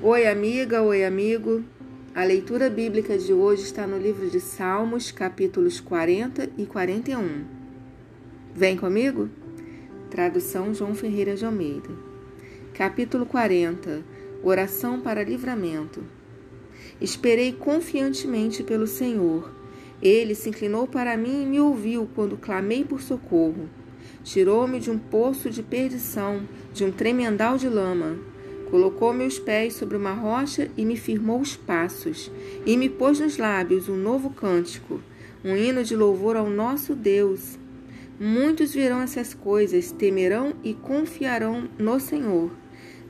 Oi, amiga, oi, amigo. A leitura bíblica de hoje está no livro de Salmos, capítulos 40 e 41. Vem comigo? Tradução João Ferreira de Almeida. Capítulo 40 Oração para livramento. Esperei confiantemente pelo Senhor. Ele se inclinou para mim e me ouviu quando clamei por socorro. Tirou-me de um poço de perdição, de um tremendal de lama. Colocou meus pés sobre uma rocha e me firmou os passos, e me pôs nos lábios um novo cântico, um hino de louvor ao nosso Deus. Muitos verão essas coisas, temerão e confiarão no Senhor.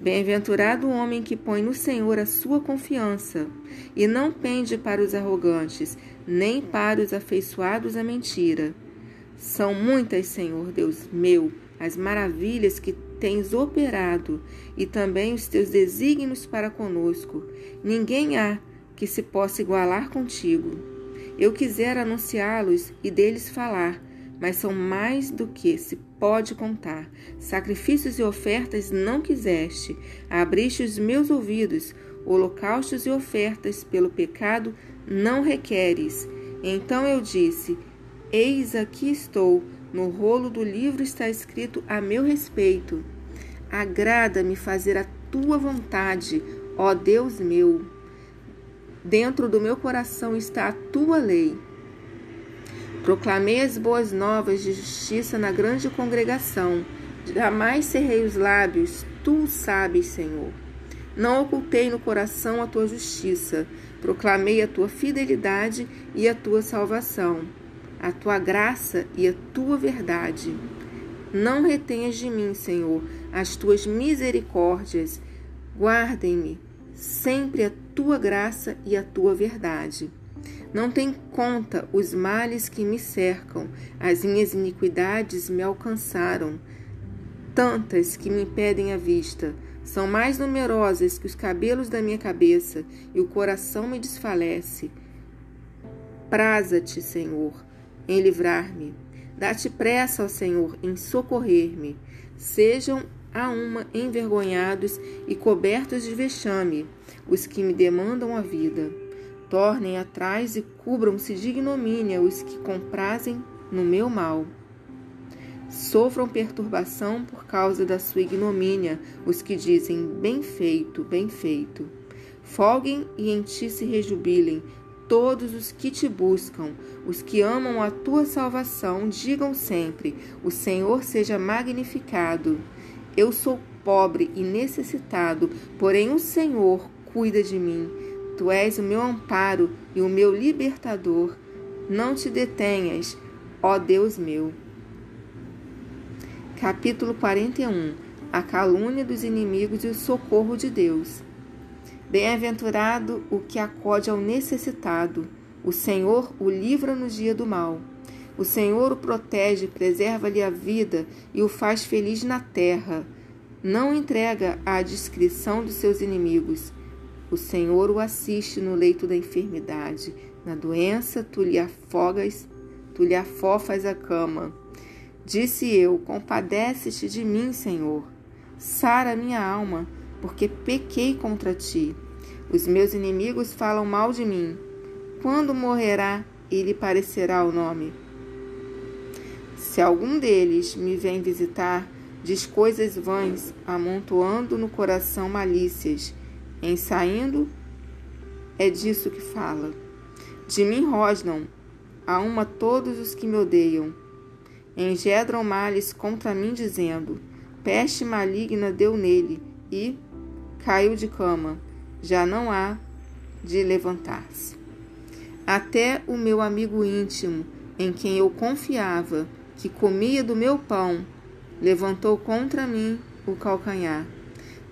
Bem-aventurado o homem que põe no Senhor a sua confiança e não pende para os arrogantes, nem para os afeiçoados à mentira. São muitas, Senhor Deus meu, as maravilhas que tens operado e também os teus desígnios para conosco. Ninguém há que se possa igualar contigo. Eu quisera anunciá-los e deles falar, mas são mais do que se pode contar. Sacrifícios e ofertas não quiseste, abriste os meus ouvidos, holocaustos e ofertas pelo pecado não requeres. Então eu disse: Eis aqui estou, no rolo do livro está escrito a meu respeito. Agrada-me fazer a tua vontade, ó Deus meu. Dentro do meu coração está a tua lei. Proclamei as boas novas de justiça na grande congregação. Jamais cerrei os lábios, tu sabes, Senhor. Não ocultei no coração a tua justiça. Proclamei a tua fidelidade e a tua salvação a tua graça e a tua verdade. Não retenhas de mim, Senhor, as tuas misericórdias. Guardem-me sempre a tua graça e a tua verdade. Não tem conta os males que me cercam, as minhas iniquidades me alcançaram, tantas que me impedem a vista. São mais numerosas que os cabelos da minha cabeça, e o coração me desfalece. Praza-te, Senhor, em livrar-me. Dá-te pressa, ó Senhor, em socorrer-me. Sejam a uma envergonhados e cobertos de vexame os que me demandam a vida. Tornem atrás e cubram-se de ignomínia os que comprazem no meu mal. Sofram perturbação por causa da sua ignomínia os que dizem: Bem feito, bem feito. Folguem e em ti se rejubilem todos os que te buscam, os que amam a tua salvação, digam sempre: O Senhor seja magnificado. Eu sou pobre e necessitado, porém o Senhor cuida de mim. Tu és o meu amparo e o meu libertador. Não te detenhas, ó Deus meu. Capítulo 41 A calúnia dos inimigos e o socorro de Deus. Bem-aventurado o que acode ao necessitado. O Senhor o livra no dia do mal. O Senhor o protege, preserva-lhe a vida e o faz feliz na terra. Não entrega à discrição dos seus inimigos. O Senhor o assiste no leito da enfermidade. Na doença, tu lhe afogas, tu lhe afofas a cama. Disse eu: Compadece-te de mim, Senhor. Sara minha alma porque pequei contra ti. Os meus inimigos falam mal de mim. Quando morrerá e lhe parecerá o nome? Se algum deles me vem visitar, diz coisas vãs, amontoando no coração malícias. Em saindo, é disso que fala. De mim rosnam, a uma todos os que me odeiam. Engedram males contra mim, dizendo: Peste maligna deu nele, e caiu de cama, já não há de levantar-se. Até o meu amigo íntimo, em quem eu confiava, que comia do meu pão, levantou contra mim o calcanhar.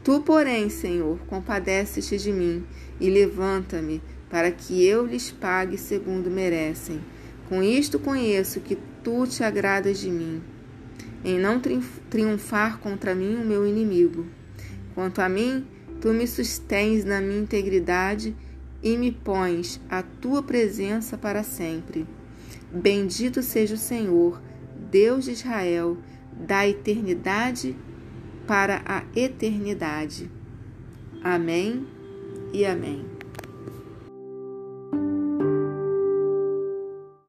Tu, porém, Senhor, compadece-te de mim e levanta-me, para que eu lhes pague segundo merecem. Com isto conheço que tu te agradas de mim, em não triunfar contra mim o meu inimigo. Quanto a mim, Tu me sustens na minha integridade e me pões a tua presença para sempre. Bendito seja o Senhor, Deus de Israel, da eternidade para a eternidade. Amém e amém.